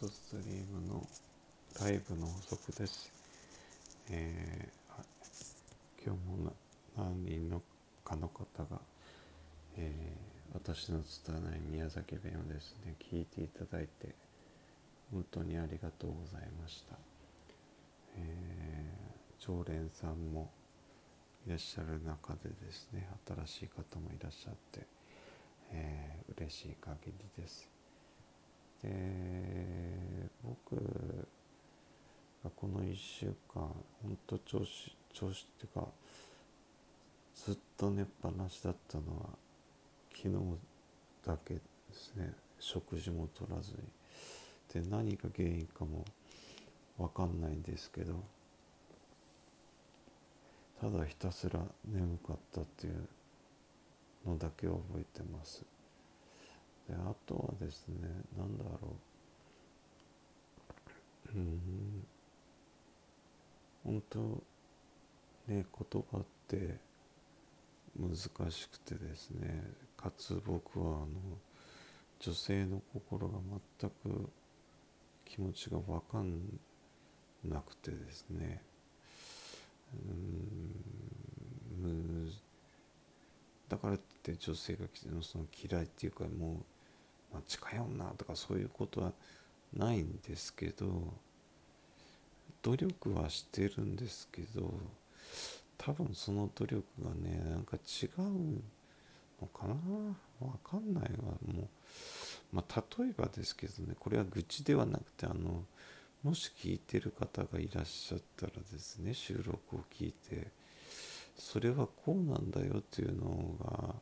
トストリームのライブの補足です。えー今日も何人のかの方が、えー私の拙い宮崎弁をですね、聞いていただいて、本当にありがとうございました。えー常連さんもいらっしゃる中でですね、新しい方もいらっしゃって、えー嬉しい限りです。で僕がこの1週間。本当調子調子っていうかずっと寝っぱなしだったのは昨日だけですね。食事も取らずに。で何が原因かも分かんないんですけどただひたすら眠かったっていうのだけを覚えてます。であとはですね何だろう。うん。本当ね言葉って難しくてですねかつ僕はあの女性の心が全く気持ちが分かんなくてですねうんだからって女性がその嫌いっていうかもうまあ、近寄んなとかそういうことはないんですけど努力はしてるんですけど多分その努力がねなんか違うのかな？わかんないわ。もうまあ例えばですけどねこれは愚痴ではなくてあのもし聞いてる方がいらっしゃったらですね収録を聞いてそれはこうなんだよっていうのが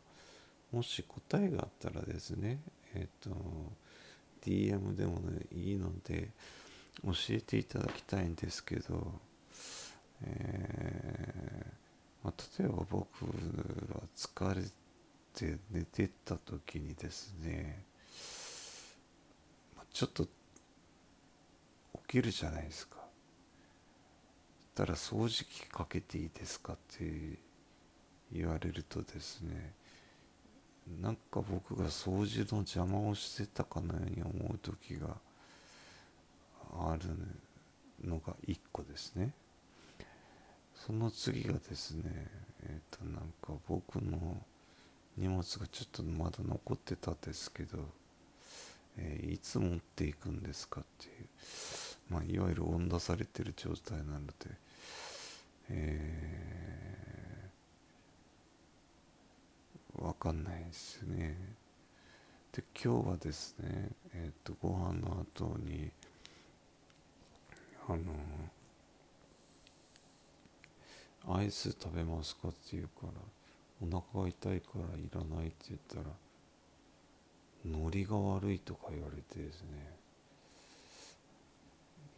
もし答えがあったらですねえっ、と DM でも、ね、いいので教えていただきたいんですけど、えーまあ、例えば僕は疲れて寝てた時にですね、まあ、ちょっと起きるじゃないですか。たら掃除機かけていいですかって言われるとですねなんか僕が掃除の邪魔をしてたかのように思う時があるのが1個ですねその次がですねえっ、ー、となんか僕の荷物がちょっとまだ残ってたんですけど、えー、いつ持っていくんですかっていうまあいわゆる温出されてる状態なのでえーわかんないですね。で今日はですねえっ、ー、とご飯の後にあのアイス食べますかって言うからお腹が痛いからいらないって言ったらノリが悪いとか言われてですね。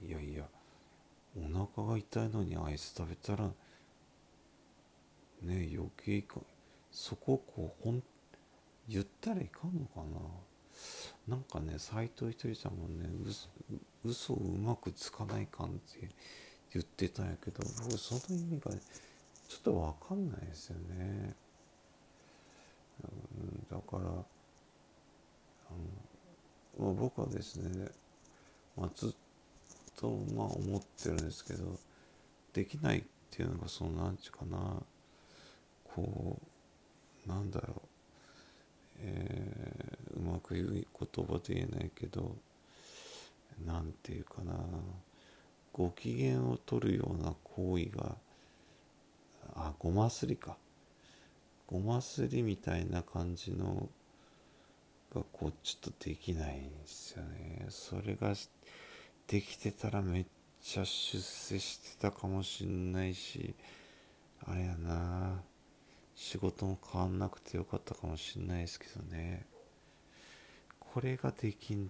いやいやお腹が痛いのにアイス食べたらね余計いかそこをこうほん言ったらいかんのかな。なんかね斎藤ひとりさんもね嘘をうまくつかないかんって言ってたんやけど僕その意味がちょっとわかんないですよね、だからあの、まあ、僕はですね、まあ、ずっとまあ思ってるんですけどできないっていうのがその何て言うかなこうなんだろう、えー、うまく言う言葉で言えないけどなんていうかな。ご機嫌を取るような行為があごますりか。ごますりみたいな感じのがこうちょっとできないんですよね。それができてたらめっちゃ出世してたかもしんないしあれやな。仕事も変わんなくてよかったかもしんないですけどね。これができん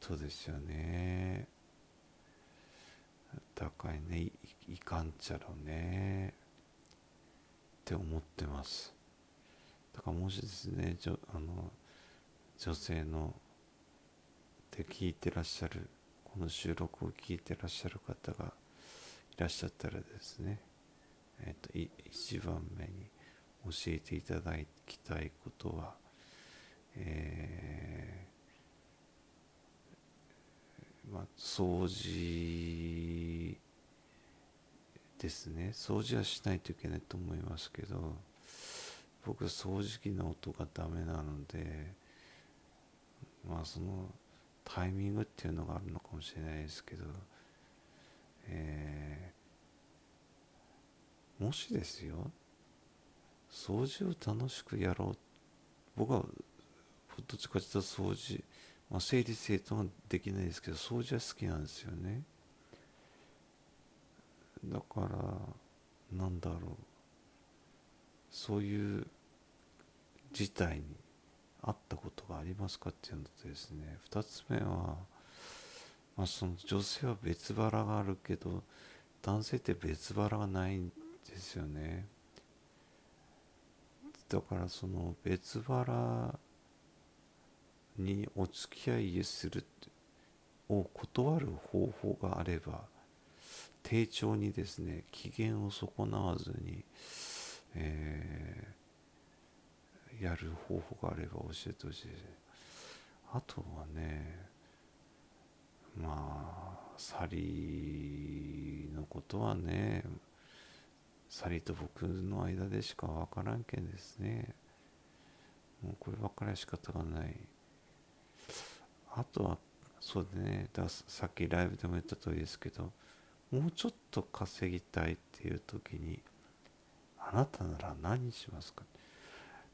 とですよね。だからね。いいかんちゃろね。って思ってます。だからもしですねじょあの女性ので聞いてらっしゃるこの収録を聞いてらっしゃる方がいらっしゃったらですねえっ、ー、と一番目に教えていただきたいことは、えま掃除ですね。掃除はしないといけないと思いますけど僕掃除機の音がダメなのでまあそのタイミングっていうのがあるのかもしれないですけど、えー、もしですよ掃除を楽しくやろう僕はどっちかというと掃除、まあ、整理整頓はできないですけど掃除は好きなんですよね。だからなんだろう。そういう事態にあったことがありますかっていうのとですね2つ目は、まあ、その女性は別腹があるけど男性って別腹がないんですよね。だからその別腹にお付き合いするを断る方法があれば丁重にですね機嫌を損なわずに、えー、やる方法があれば教えてほしいあとはねまあサリのことはねサリと僕の間でしか分からんけんですね。もうこればっかりは仕方がない。あとはそうでね。ださっきライブでも言った通りですけどもうちょっと稼ぎたいっていう時にあなたなら何しますか？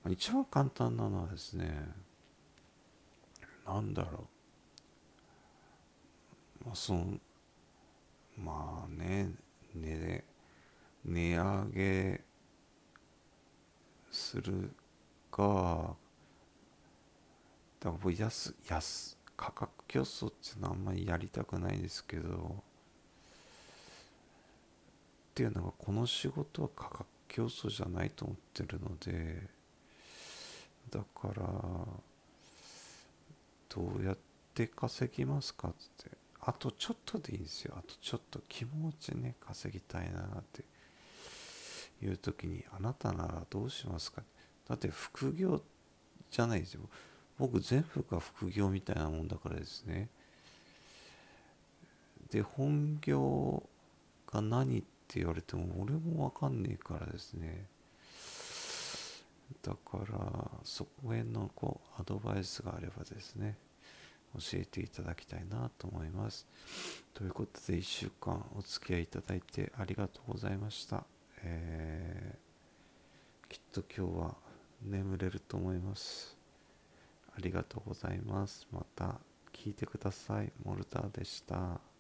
一番簡単なのはですねなんだろう。まあそのまあね値値上げするかだから安安価格競争っていうのはあんまりやりたくないですけどっていうのがこの仕事は価格競争じゃないと思ってるのでだからどうやって稼ぎますかって。あとちょっとでいいんですよ。あとちょっと気持ちね稼ぎたいなって。いう時にあなたならどうしますか。だって副業じゃないですよ。僕全部が副業みたいなもんだからですね。で本業が何って言われても俺も分かんねえからですね。だからそこへのこうアドバイスがあればですね教えていただきたいなと思います。ということで1週間お付き合いいただいてありがとうございました。えー、きっと今日は眠れると思います。ありがとうございます。また聞いてください。モルターでした。